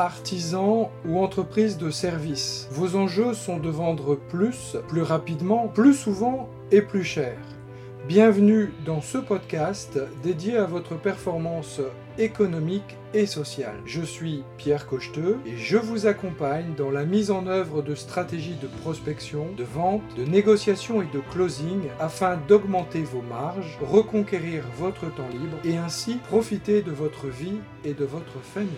artisan ou entreprise de service. Vos enjeux sont de vendre plus, plus rapidement, plus souvent et plus cher. Bienvenue dans ce podcast dédié à votre performance économique et sociale. Je suis Pierre Cocheteux et je vous accompagne dans la mise en œuvre de stratégies de prospection, de vente, de négociation et de closing afin d'augmenter vos marges, reconquérir votre temps libre et ainsi profiter de votre vie et de votre famille.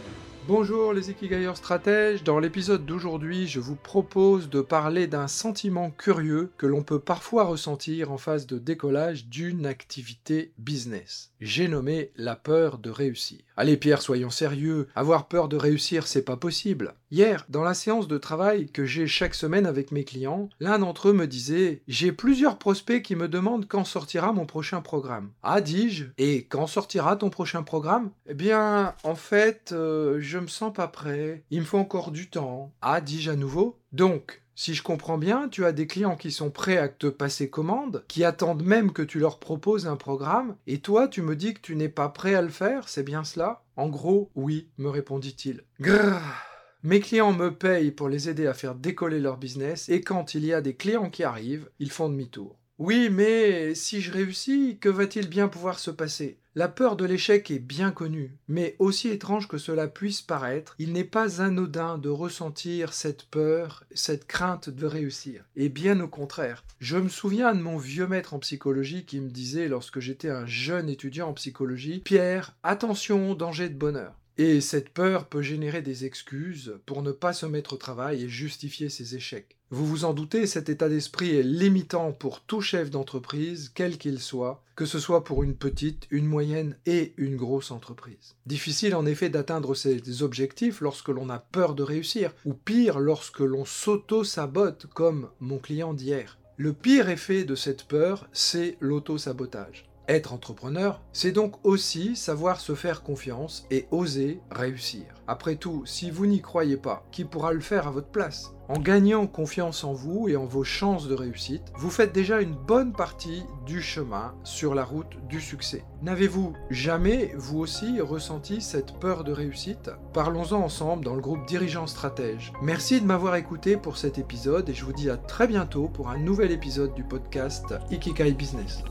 Bonjour les Ikigayers stratèges, dans l'épisode d'aujourd'hui je vous propose de parler d'un sentiment curieux que l'on peut parfois ressentir en phase de décollage d'une activité business. J'ai nommé la peur de réussir. Allez Pierre, soyons sérieux, avoir peur de réussir c'est pas possible. Hier, dans la séance de travail que j'ai chaque semaine avec mes clients, l'un d'entre eux me disait J'ai plusieurs prospects qui me demandent quand sortira mon prochain programme. Ah, dis-je, et quand sortira ton prochain programme? Eh bien, en fait, euh, je me sens pas prêt, il me faut encore du temps. Ah, dis-je à nouveau. Donc, si je comprends bien, tu as des clients qui sont prêts à te passer commande, qui attendent même que tu leur proposes un programme, et toi tu me dis que tu n'es pas prêt à le faire, c'est bien cela? En gros, oui, me répondit-il. Grrr mes clients me payent pour les aider à faire décoller leur business et quand il y a des clients qui arrivent, ils font demi-tour. Oui, mais si je réussis, que va-t-il bien pouvoir se passer? La peur de l'échec est bien connue, mais aussi étrange que cela puisse paraître, il n'est pas anodin de ressentir cette peur, cette crainte de réussir. Et bien au contraire. Je me souviens de mon vieux maître en psychologie qui me disait lorsque j'étais un jeune étudiant en psychologie, Pierre, attention, danger de bonheur. Et cette peur peut générer des excuses pour ne pas se mettre au travail et justifier ses échecs. Vous vous en doutez, cet état d'esprit est limitant pour tout chef d'entreprise, quel qu'il soit, que ce soit pour une petite, une moyenne et une grosse entreprise. Difficile en effet d'atteindre ces objectifs lorsque l'on a peur de réussir, ou pire lorsque l'on s'auto-sabote comme mon client d'hier. Le pire effet de cette peur, c'est l'auto-sabotage. Être entrepreneur, c'est donc aussi savoir se faire confiance et oser réussir. Après tout, si vous n'y croyez pas, qui pourra le faire à votre place? En gagnant confiance en vous et en vos chances de réussite, vous faites déjà une bonne partie du chemin sur la route du succès. N'avez-vous jamais, vous aussi, ressenti cette peur de réussite? Parlons-en ensemble dans le groupe Dirigeants Stratège. Merci de m'avoir écouté pour cet épisode et je vous dis à très bientôt pour un nouvel épisode du podcast Ikikai Business.